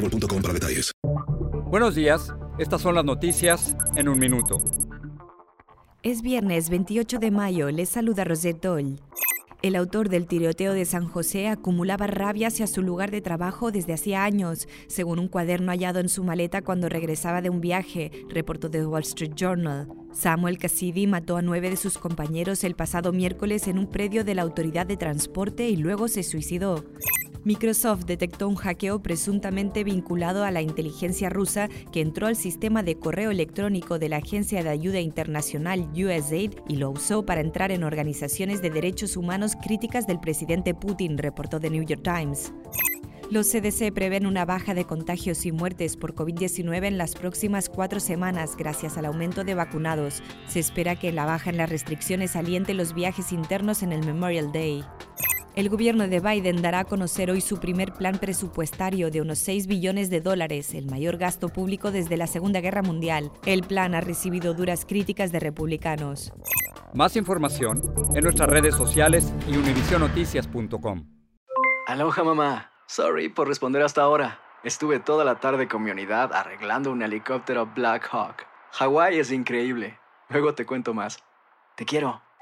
boostmobile.com para detalles. Buenos días, estas son las noticias en un minuto. Es viernes 28 de mayo, les saluda Rosette Doll. El autor del tiroteo de San José acumulaba rabia hacia su lugar de trabajo desde hacía años, según un cuaderno hallado en su maleta cuando regresaba de un viaje, reportó The Wall Street Journal. Samuel Cassidy mató a nueve de sus compañeros el pasado miércoles en un predio de la Autoridad de Transporte y luego se suicidó. Microsoft detectó un hackeo presuntamente vinculado a la inteligencia rusa que entró al sistema de correo electrónico de la Agencia de Ayuda Internacional USAID y lo usó para entrar en organizaciones de derechos humanos críticas del presidente Putin, reportó The New York Times. Los CDC prevén una baja de contagios y muertes por COVID-19 en las próximas cuatro semanas gracias al aumento de vacunados. Se espera que la baja en las restricciones aliente los viajes internos en el Memorial Day. El gobierno de Biden dará a conocer hoy su primer plan presupuestario de unos 6 billones de dólares, el mayor gasto público desde la Segunda Guerra Mundial. El plan ha recibido duras críticas de republicanos. Más información en nuestras redes sociales y univisionoticias.com. Aloha mamá. Sorry por responder hasta ahora. Estuve toda la tarde con mi unidad arreglando un helicóptero Black Hawk. Hawái es increíble. Luego te cuento más. Te quiero.